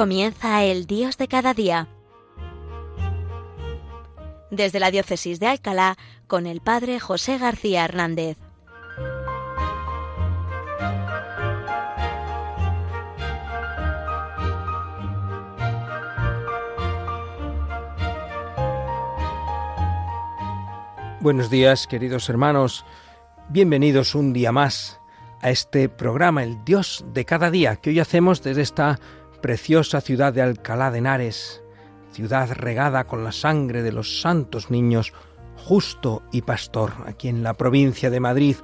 Comienza el Dios de cada día. Desde la Diócesis de Alcalá, con el Padre José García Hernández. Buenos días, queridos hermanos. Bienvenidos un día más a este programa, El Dios de cada día, que hoy hacemos desde esta preciosa ciudad de Alcalá de Henares, ciudad regada con la sangre de los santos niños, justo y pastor, aquí en la provincia de Madrid.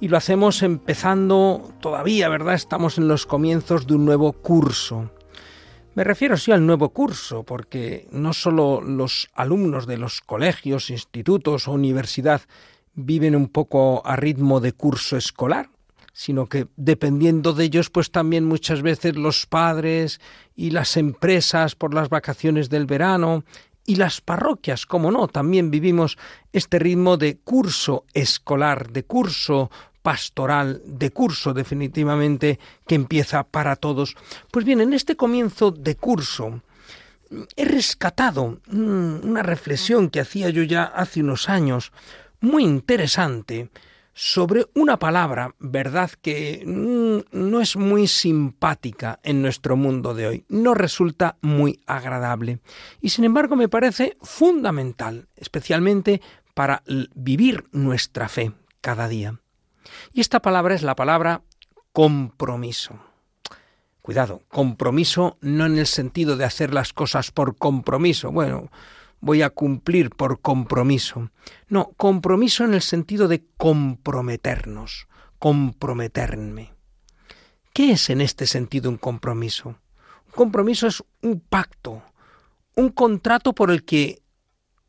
Y lo hacemos empezando todavía, ¿verdad? Estamos en los comienzos de un nuevo curso. Me refiero sí al nuevo curso, porque no solo los alumnos de los colegios, institutos o universidad viven un poco a ritmo de curso escolar, sino que dependiendo de ellos, pues también muchas veces los padres y las empresas por las vacaciones del verano y las parroquias, como no, también vivimos este ritmo de curso escolar, de curso pastoral de curso definitivamente que empieza para todos. Pues bien, en este comienzo de curso he rescatado una reflexión que hacía yo ya hace unos años, muy interesante, sobre una palabra, verdad, que no es muy simpática en nuestro mundo de hoy, no resulta muy agradable y sin embargo me parece fundamental, especialmente para vivir nuestra fe cada día. Y esta palabra es la palabra compromiso. Cuidado, compromiso no en el sentido de hacer las cosas por compromiso. Bueno, voy a cumplir por compromiso. No, compromiso en el sentido de comprometernos, comprometerme. ¿Qué es en este sentido un compromiso? Un compromiso es un pacto, un contrato por el que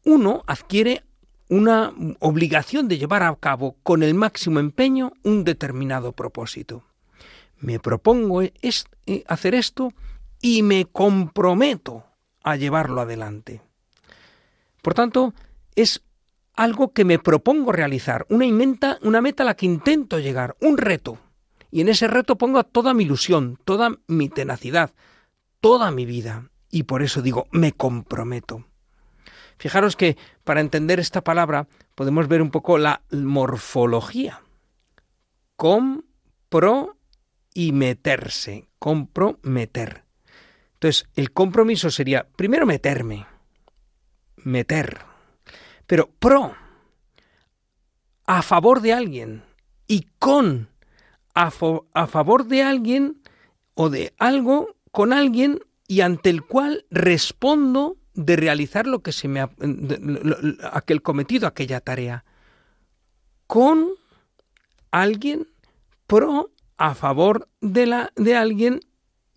uno adquiere una obligación de llevar a cabo con el máximo empeño un determinado propósito. Me propongo hacer esto y me comprometo a llevarlo adelante. Por tanto, es algo que me propongo realizar, una, una meta a la que intento llegar, un reto. Y en ese reto pongo toda mi ilusión, toda mi tenacidad, toda mi vida. Y por eso digo, me comprometo. Fijaros que para entender esta palabra podemos ver un poco la morfología. Compro y meterse. Comprometer. Entonces, el compromiso sería primero meterme. Meter. Pero pro. A favor de alguien. Y con. A, a favor de alguien o de algo con alguien y ante el cual respondo de realizar lo que se me ha, aquel cometido, aquella tarea, con alguien pro a favor de la de alguien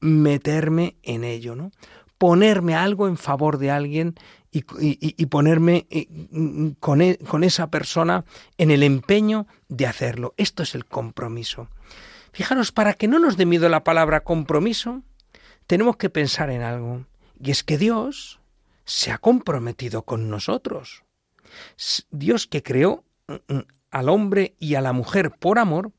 meterme en ello, ¿no? Ponerme algo en favor de alguien y, ponerme eh, con, e, con esa persona en el empeño de hacerlo. Esto es el compromiso. Fijaros, para que no nos dé miedo la palabra compromiso, tenemos que pensar en algo. Y es que Dios, se ha comprometido con nosotros. Dios que creó mm, mm, al hombre y a la mujer por amor,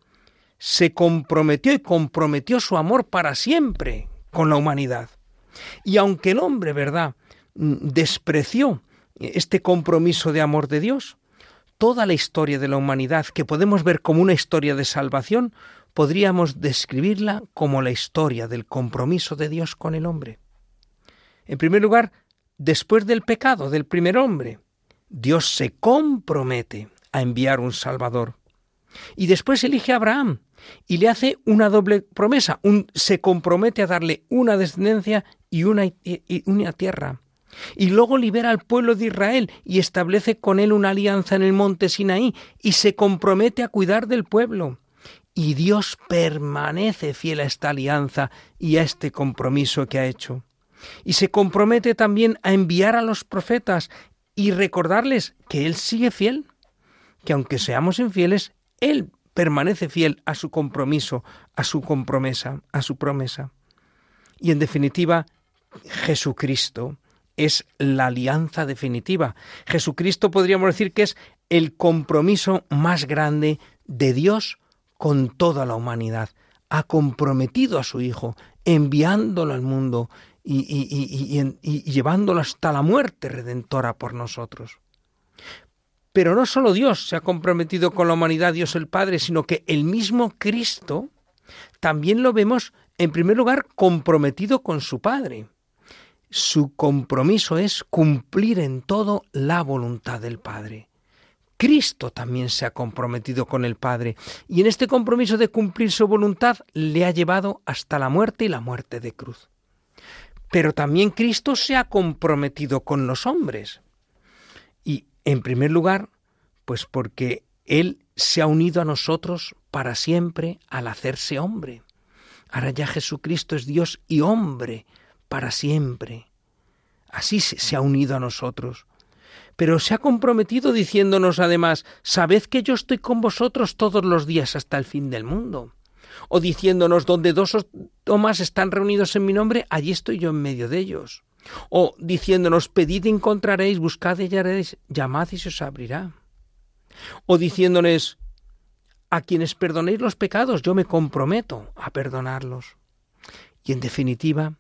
se comprometió y comprometió su amor para siempre con la humanidad. Y aunque el hombre, ¿verdad?, despreció este compromiso de amor de Dios, toda la historia de la humanidad, que podemos ver como una historia de salvación, podríamos describirla como la historia del compromiso de Dios con el hombre. En primer lugar, después del pecado del primer hombre, Dios se compromete a enviar un Salvador. Y después elige a Abraham y le hace una doble promesa. Se compromete a darle una descendencia y una tierra. Y luego libera al pueblo de Israel y establece con él una alianza en el monte Sinaí y se compromete a cuidar del pueblo. Y Dios permanece fiel a esta alianza y a este compromiso que ha hecho y se compromete también a enviar a los profetas y recordarles que Él sigue fiel, que aunque seamos infieles, Él permanece fiel a su compromiso, a su compromesa, a su promesa. Y en definitiva, Jesucristo es la alianza definitiva. Jesucristo podríamos decir que es el compromiso más grande de Dios con toda la humanidad. Ha comprometido a su Hijo, enviándolo al mundo y, llevándolo hasta la muerte redentora por nosotros. Pero no solo Dios se ha comprometido con la humanidad, Dios el Padre, sino que el mismo Cristo también lo vemos, en primer lugar, comprometido con su Padre. Su compromiso es cumplir en todo la voluntad del Padre. Cristo también se ha comprometido con el Padre y en este compromiso de cumplir su voluntad le ha llevado hasta la muerte y la muerte de cruz. Pero también Cristo se ha comprometido con los hombres. Y en primer lugar, pues porque Él se ha unido a nosotros para siempre al hacerse hombre. Ahora ya Jesucristo es Dios y hombre para siempre. Así se ha unido a nosotros pero se ha comprometido diciéndonos además, sabed que yo estoy con vosotros todos los días hasta el fin del mundo. O diciéndonos, donde dos o más están reunidos en mi nombre, allí estoy yo en medio de ellos. O diciéndonos, pedid y encontraréis, buscad y hallaréis, llamad y se os abrirá. O diciéndonos, a quienes perdonéis los pecados, yo me comprometo a perdonarlos. Y en definitiva,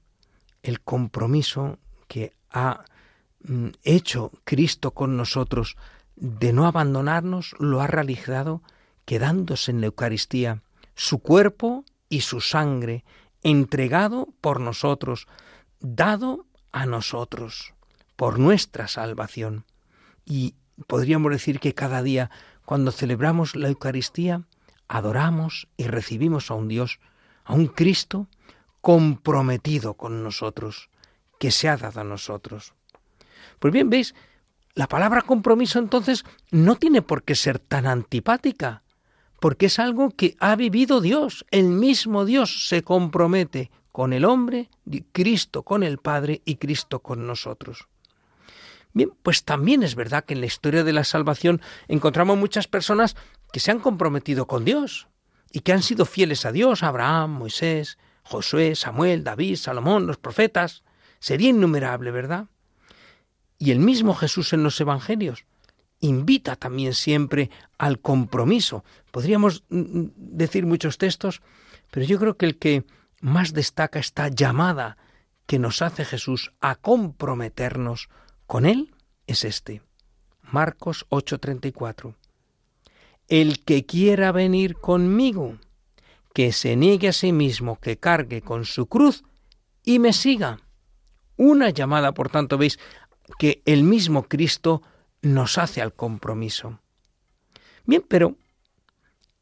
el compromiso que ha Mm, hecho Cristo con nosotros de no abandonarnos, lo ha realizado quedándose en la Eucaristía, su cuerpo y su sangre, entregado por nosotros, dado a nosotros, por nuestra salvación. Y podríamos decir que cada día, cuando celebramos la Eucaristía, adoramos y recibimos a un Dios, a un Cristo comprometido con nosotros, que se ha dado a nosotros. Pues bien, veis, la palabra compromiso entonces no tiene por qué ser tan antipática, porque es algo que ha vivido Dios, el mismo Dios se compromete con el hombre, Cristo con el Padre y Cristo con nosotros. Bien, pues también es verdad que en la historia de la salvación encontramos muchas personas que se han comprometido con Dios y que han sido fieles a Dios, Abraham, Moisés, Josué, Samuel, David, Salomón, los profetas. Sería innumerable, ¿verdad? Y el mismo Jesús en los Evangelios invita también siempre al compromiso. Podríamos mm, mm, decir muchos textos, pero yo creo que el que más destaca esta llamada que nos hace Jesús a comprometernos con Él es este. Marcos 8:34. El que quiera venir conmigo, que se niegue a sí mismo, que cargue con su cruz y me siga. Una llamada, por tanto, veis, que el mismo Cristo nos hace al compromiso. Bien, pero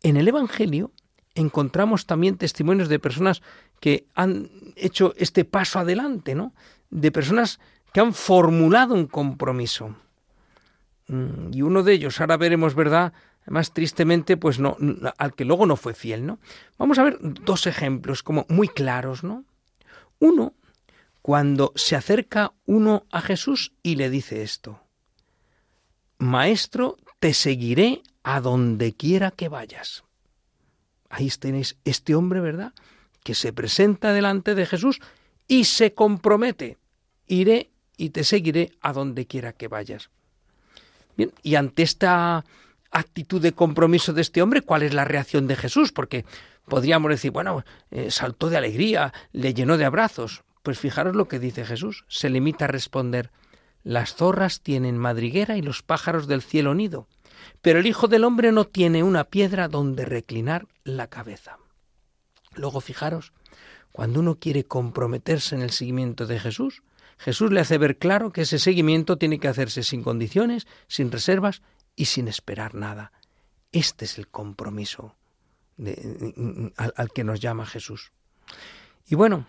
en el Evangelio encontramos también testimonios de personas que han hecho este paso adelante, ¿no? De personas que han formulado un compromiso. Mm, y uno de ellos, ahora veremos, ¿verdad? Más tristemente, pues no, al que luego no fue fiel, ¿no? Vamos a ver dos ejemplos como muy claros, ¿no? Uno cuando se acerca uno a Jesús y le dice esto, Maestro, te seguiré a donde quiera que vayas. Ahí tenéis este hombre, ¿verdad? Que se presenta delante de Jesús y se compromete, iré y te seguiré a donde quiera que vayas. Bien, y ante esta actitud de compromiso de este hombre, ¿cuál es la reacción de Jesús? Porque podríamos decir, bueno, eh, saltó de alegría, le llenó de abrazos. Pues fijaros lo que dice Jesús. Se limita a responder, las zorras tienen madriguera y los pájaros del cielo nido, pero el Hijo del Hombre no tiene una piedra donde reclinar la cabeza. Luego fijaros, cuando uno quiere comprometerse en el seguimiento de Jesús, Jesús le hace ver claro que ese seguimiento tiene que hacerse sin condiciones, sin reservas y sin esperar nada. Este es el compromiso al, que nos llama Jesús. Y bueno,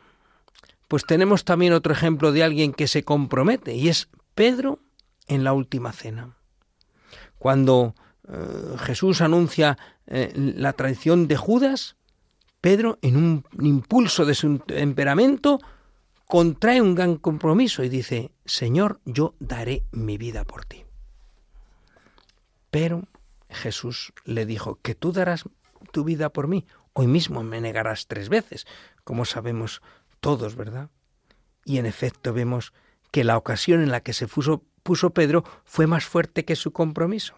pues tenemos también otro ejemplo de alguien que se compromete y es Pedro en la última cena. Cuando eh, Jesús anuncia eh, la traición de Judas, Pedro, en un impulso de su temperamento, contrae un gran compromiso y dice, Señor, yo daré mi vida por ti. Pero Jesús le dijo, que tú darás tu vida por mí, hoy mismo me negarás tres veces, como sabemos todos, ¿verdad? Y en efecto vemos que la ocasión en la que se puso, puso Pedro fue más fuerte que su compromiso.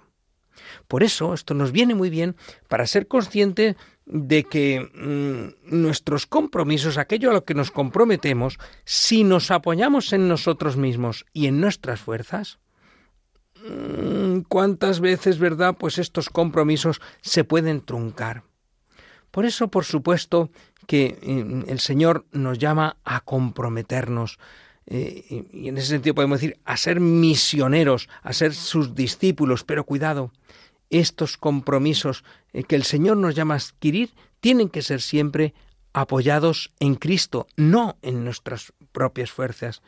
Por eso esto nos viene muy bien para ser consciente de que mm, nuestros compromisos, aquello a lo que nos comprometemos, si nos apoyamos en nosotros mismos y en nuestras fuerzas, ¿cuántas veces, verdad? Pues estos compromisos se pueden truncar. Por eso, por supuesto, que mm, el Señor nos llama a comprometernos, eh, y en ese sentido podemos decir a ser misioneros, a ser sus discípulos, pero cuidado, estos compromisos eh, que el Señor nos llama a adquirir tienen que ser siempre apoyados en Cristo, no en nuestras propias fuerzas.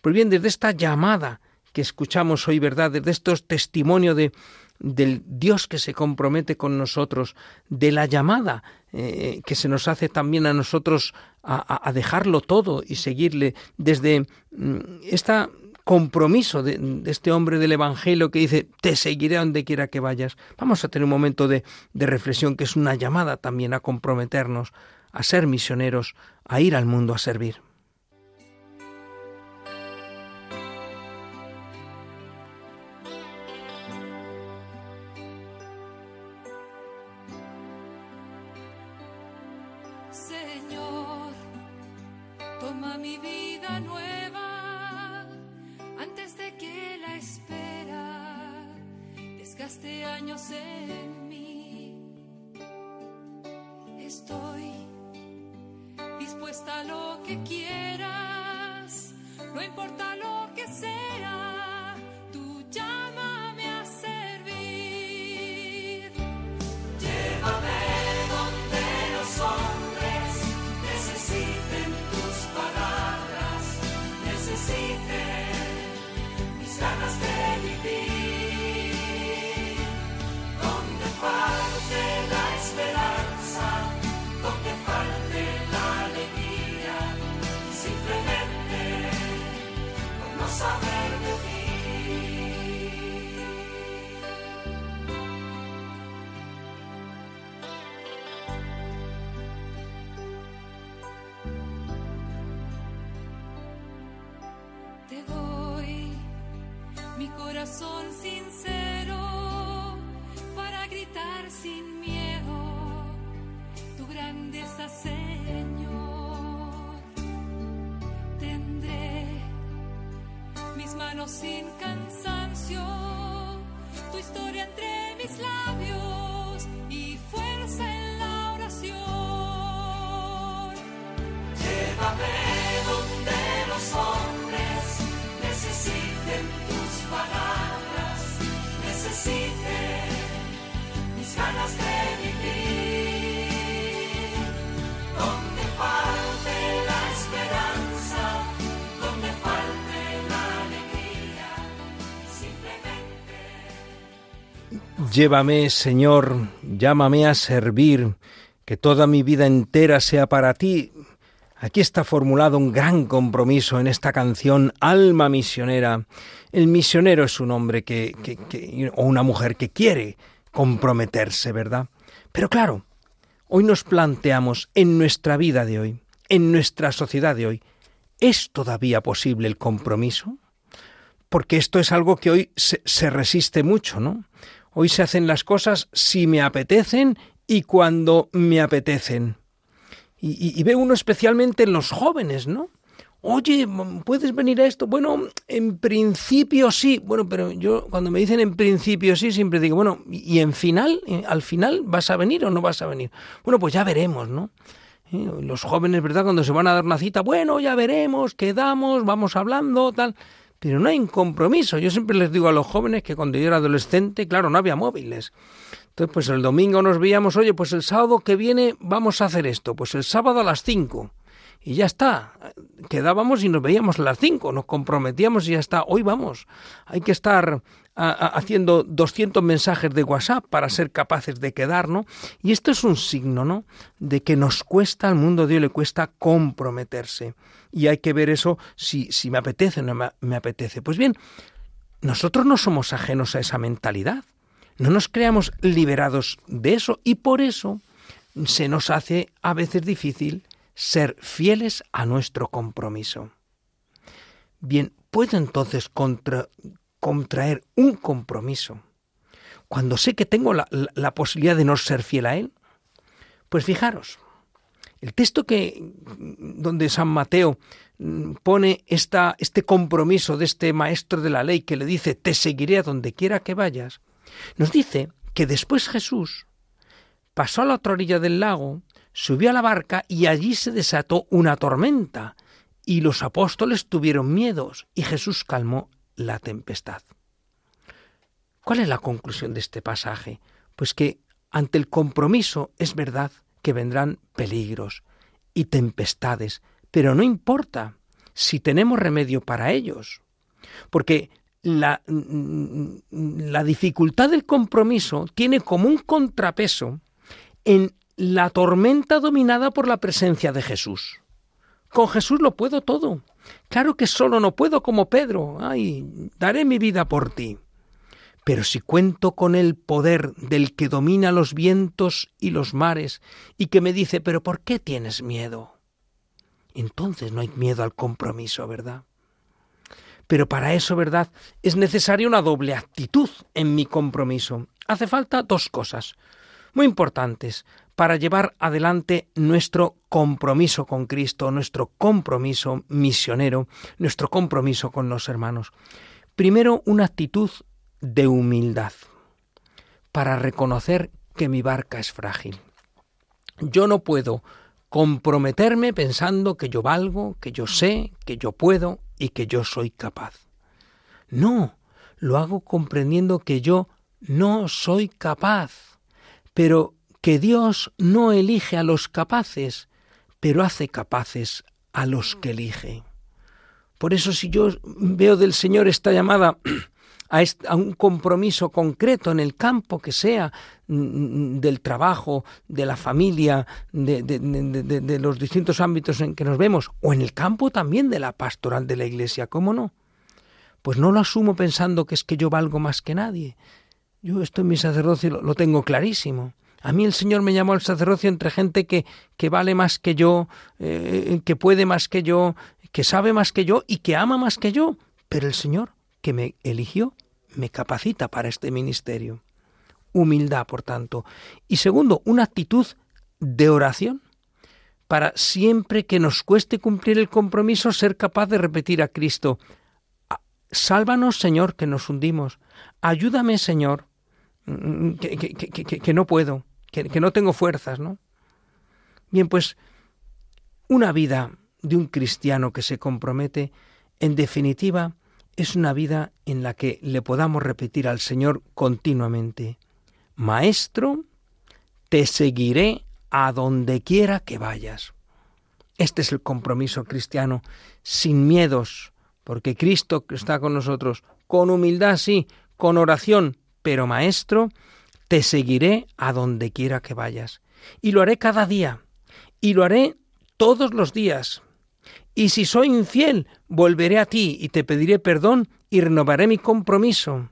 Pues bien, desde esta llamada que escuchamos hoy, ¿verdad? Desde estos testimonios de, del Dios que se compromete con nosotros, de la llamada eh, que se nos hace también a nosotros a, dejarlo todo y seguirle, desde este compromiso de, este hombre del Evangelio que dice, te seguiré donde quiera que vayas. Vamos a tener un momento de, de reflexión que es una llamada también a comprometernos, a ser misioneros, a ir al mundo a servir. Sin cansancio, tu historia entre mis labios y fuerza en la oración. Llévame donde los hombres necesiten tus palabras, necesiten mis ganas de Llévame, Señor, llámame a servir, que toda mi vida entera sea para ti. Aquí está formulado un gran compromiso en esta canción Alma misionera. El misionero es un hombre que, o una mujer que quiere comprometerse, ¿verdad? Pero claro, hoy nos planteamos en nuestra vida de hoy, en nuestra sociedad de hoy, ¿es todavía posible el compromiso? Porque esto es algo que hoy se resiste mucho, ¿no? Hoy se hacen las cosas si me apetecen y cuando me apetecen. Y, ve uno especialmente en los jóvenes, ¿no? Oye, ¿puedes venir a esto? Bueno, en principio sí. Bueno, pero yo cuando me dicen en principio sí, siempre digo, bueno, ¿y en final? Eh, ¿Al final vas a venir o no vas a venir? Bueno, pues ya veremos, ¿no? Eh, los jóvenes, ¿verdad? Cuando se van a dar una cita, bueno, ya veremos, quedamos, vamos hablando, tal pero no hay un compromiso. Yo siempre les digo a los jóvenes que cuando yo era adolescente, claro, no había móviles. Entonces, pues el domingo nos veíamos, oye, pues el sábado que viene vamos a hacer esto, pues el sábado a las 5. Y ya está, quedábamos y nos veíamos a las 5, nos comprometíamos y ya está, hoy vamos. Hay que estar haciendo 200 mensajes de WhatsApp para ser capaces de quedar, ¿no? Y esto es un signo, ¿no? De que nos cuesta, al mundo de hoy le cuesta comprometerse. Y hay que ver eso si, si me apetece o no me apetece. Pues bien, nosotros no somos ajenos a esa mentalidad. No nos creamos liberados de eso y por eso se nos hace a veces difícil ser fieles a nuestro compromiso. Bien, ¿puedo entonces contra, contraer un compromiso cuando sé que tengo la, la- posibilidad de no ser fiel a Él? Pues fijaros, el texto que donde San Mateo mm, pone esta, este compromiso de este maestro de la ley que le dice te seguiré a donde quiera que vayas, nos dice que después Jesús pasó a la otra orilla del lago, subió a la barca y allí se desató una tormenta y los apóstoles tuvieron miedos y Jesús calmó la tempestad. ¿Cuál es la conclusión de este pasaje? Pues que ante el compromiso es verdad que vendrán peligros y tempestades, pero no importa si tenemos remedio para ellos, porque la, la dificultad del compromiso tiene como un contrapeso en la tormenta dominada por la presencia de Jesús. Con Jesús lo puedo todo. Claro que solo no puedo como Pedro. Ay, daré mi vida por ti. Pero si cuento con el poder del que domina los vientos y los mares y que me dice, pero ¿por qué tienes miedo? Entonces no hay miedo al compromiso, ¿verdad? Pero para eso, ¿verdad? Es necesaria una doble actitud en mi compromiso. Hace falta dos cosas muy importantes para llevar adelante nuestro compromiso con Cristo, nuestro compromiso misionero, nuestro compromiso con los hermanos. Primero, una actitud de humildad para reconocer que mi barca es frágil. Yo no puedo comprometerme pensando que yo valgo, que yo sé, que yo puedo y que yo soy capaz. No, lo hago comprendiendo que yo no soy capaz, pero que Dios no elige a los capaces, pero hace capaces a los que elige. Por eso si yo veo del Señor esta llamada a, un compromiso concreto en el campo que sea, del trabajo, de la familia, de, los distintos ámbitos en que nos vemos, o en el campo también de la pastoral de la iglesia, ¿cómo no? Pues no lo asumo pensando que es que yo valgo más que nadie. Yo esto en mi sacerdocio lo tengo clarísimo. A mí el Señor me llamó al sacerdocio entre gente que, que vale más que yo, eh, que puede más que yo, que sabe más que yo y que ama más que yo. Pero el Señor que me eligió me capacita para este ministerio. Humildad, por tanto. Y segundo, una actitud de oración para siempre que nos cueste cumplir el compromiso ser capaz de repetir a Cristo, sálvanos Señor que nos hundimos, ayúdame Señor que, que no puedo, que, no tengo fuerzas, ¿no? Bien, pues una vida de un cristiano que se compromete, en definitiva, es una vida en la que le podamos repetir al Señor continuamente, Maestro, te seguiré a donde quiera que vayas. Este es el compromiso cristiano, sin miedos, porque Cristo está con nosotros, con humildad sí, con oración, pero Maestro, te seguiré a donde quiera que vayas. Y lo haré cada día, y lo haré todos los días. Y si soy infiel, volveré a ti y te pediré perdón y renovaré mi compromiso.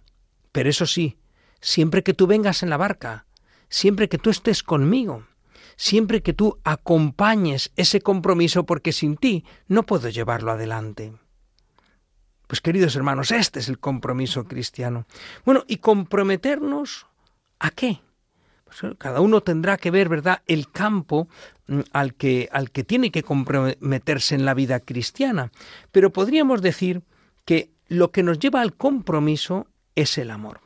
Pero eso sí, siempre que tú vengas en la barca, siempre que tú estés conmigo, siempre que tú acompañes ese compromiso, porque sin ti no puedo llevarlo adelante. Pues queridos hermanos, este es el compromiso cristiano. Bueno, ¿y comprometernos a qué? Pues cada uno tendrá que ver, ¿verdad?, el campo al que, al que tiene que comprometerse en la vida cristiana. Pero podríamos decir que lo que nos lleva al compromiso es el amor.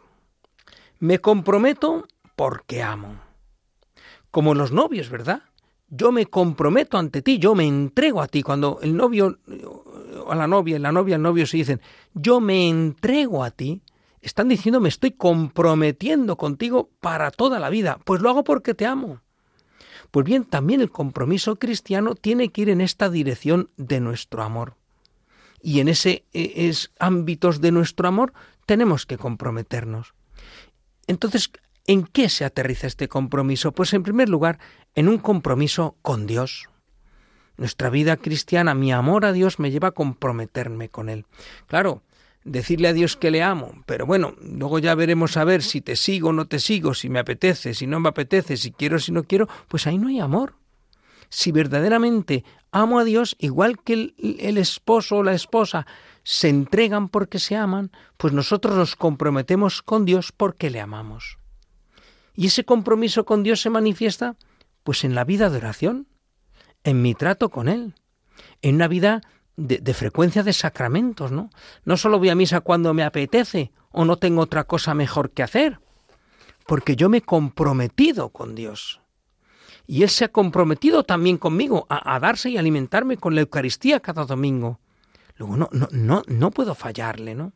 Me comprometo porque amo. Como los novios, ¿verdad? Yo me comprometo ante ti, yo me entrego a ti. Cuando el novio a la novia, la novia al novio se dicen, yo me entrego a ti, están diciendo me estoy comprometiendo contigo para toda la vida. Pues lo hago porque te amo. Pues bien, también el compromiso cristiano tiene que ir en esta dirección de nuestro amor. Y en ese es, ámbitos de nuestro amor tenemos que comprometernos. Entonces, ¿en qué se aterriza este compromiso? Pues en primer lugar, en un compromiso con Dios. Nuestra vida cristiana, mi amor a Dios me lleva a comprometerme con Él. Claro, decirle a Dios que le amo, pero bueno, luego ya veremos a ver si te sigo o no te sigo, si me apetece, si no me apetece, si quiero, si no quiero, pues ahí no hay amor. Si verdaderamente amo a Dios, igual que el, el esposo o la esposa se entregan porque se aman, pues nosotros nos comprometemos con Dios porque le amamos. Y ese compromiso con Dios se manifiesta pues en la vida de oración, en mi trato con Él, en una vida de, frecuencia de sacramentos, ¿no? No solo voy a misa cuando me apetece o no tengo otra cosa mejor que hacer, porque yo me he comprometido con Dios. Y Él se ha comprometido también conmigo a, a darse y alimentarme con la Eucaristía cada domingo. Luego no, no, no, no puedo fallarle, ¿no?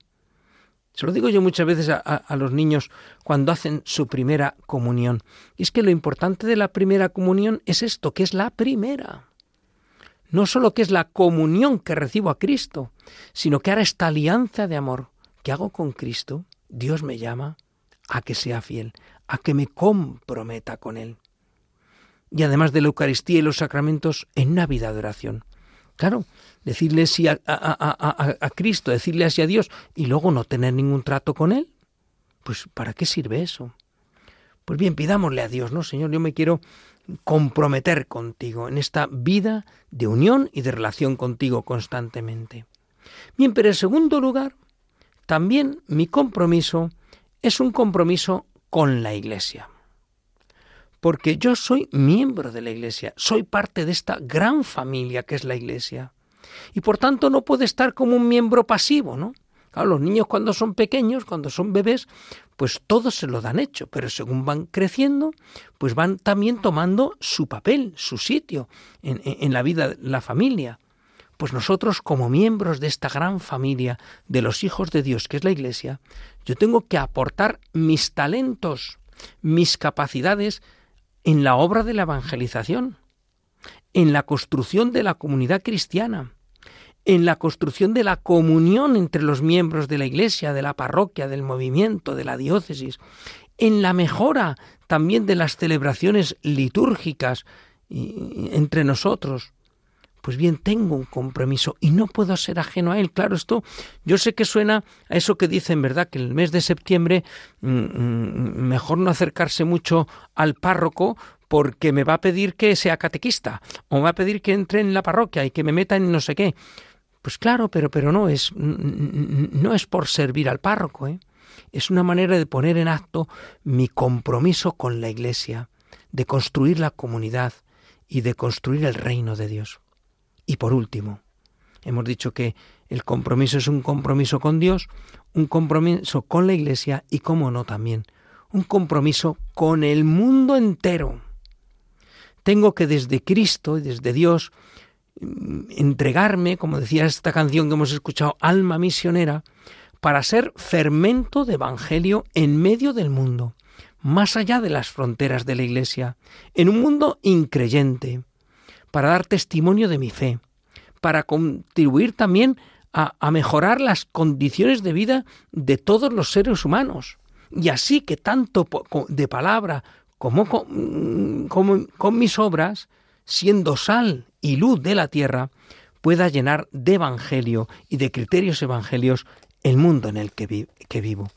Se lo digo yo muchas veces a, a, a, los niños cuando hacen su primera comunión. Y es que lo importante de la primera comunión es esto, que es la primera. No solo que es la comunión que recibo a Cristo, sino que ahora esta alianza de amor que hago con Cristo, Dios me llama a que sea fiel, a que me comprometa con Él. Y además de la Eucaristía y los sacramentos, en una vida de oración. Claro, decirle sí a, a, a, a, Cristo, decirle así a Dios y luego no tener ningún trato con Él. Pues ¿para qué sirve eso? Pues bien, pidámosle a Dios, ¿no? Señor, yo me quiero comprometer contigo en esta vida de unión y de relación contigo constantemente. Bien, pero en segundo lugar, también mi compromiso es un compromiso con la Iglesia. Porque yo soy miembro de la Iglesia, soy parte de esta gran familia que es la Iglesia. Y por tanto no puedo estar como un miembro pasivo, ¿no? Los niños cuando son pequeños, cuando son bebés, pues todos se lo dan hecho, pero según van creciendo, pues van también tomando su papel, su sitio en, en la vida de la familia. Pues nosotros, como miembros de esta gran familia de los hijos de Dios, que es la Iglesia, yo tengo que aportar mis talentos, mis capacidades en la obra de la evangelización, en la construcción de la comunidad cristiana, en la construcción de la comunión entre los miembros de la Iglesia, de la parroquia, del movimiento, de la diócesis, en la mejora también de las celebraciones litúrgicas entre nosotros. Pues bien, tengo un compromiso y no puedo ser ajeno a él. Claro, esto yo sé que suena a eso que dicen, ¿verdad? Que el mes de septiembre mejor no acercarse mucho al párroco porque me va a pedir que sea catequista o me va a pedir que entre en la parroquia y que me meta en no sé qué. Pues claro, pero, pero no, es, no es por servir al párroco, ¿eh? es una manera de poner en acto mi compromiso con la Iglesia, de construir la comunidad y de construir el reino de Dios. Y por último, hemos dicho que el compromiso es un compromiso con Dios, un compromiso con la Iglesia y, como no, también un compromiso con el mundo entero. Tengo que desde Cristo y desde Dios entregarme, como decía esta canción que hemos escuchado, alma misionera, para ser fermento de evangelio en medio del mundo, más allá de las fronteras de la Iglesia, en un mundo increyente, para dar testimonio de mi fe, para contribuir también a, mejorar las condiciones de vida de todos los seres humanos. Y así que tanto de palabra con, como con mis obras, siendo sal y luz de la tierra, pueda llenar de evangelio y de criterios evangelios el mundo en el que, que vivo.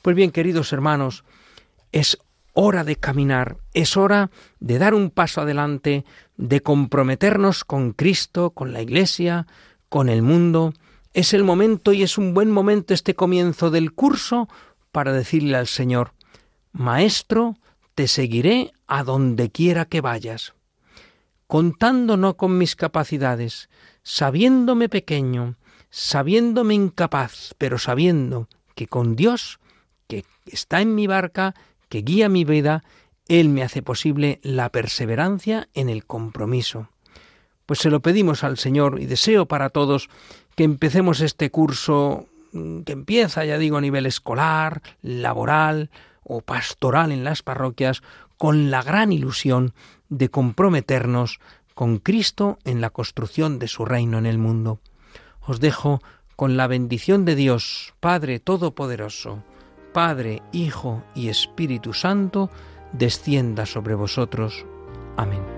Pues bien, queridos hermanos, es hora de caminar, es hora de dar un paso adelante, de comprometernos con Cristo, con la Iglesia, con el mundo. Es el momento y es un buen momento este comienzo del curso para decirle al Señor, Maestro, te seguiré a donde quiera que vayas contando no con mis capacidades, sabiéndome pequeño, sabiéndome incapaz, pero sabiendo que con Dios, que está en mi barca, que guía mi vida, Él me hace posible la perseverancia en el compromiso. Pues se lo pedimos al Señor y deseo para todos que empecemos este curso mm, que empieza, ya digo, a nivel escolar, laboral o pastoral en las parroquias, con la gran ilusión de comprometernos con Cristo en la construcción de su reino en el mundo. Os dejo con la bendición de Dios, Padre Todopoderoso, Padre, Hijo y Espíritu Santo, descienda sobre vosotros. Amén.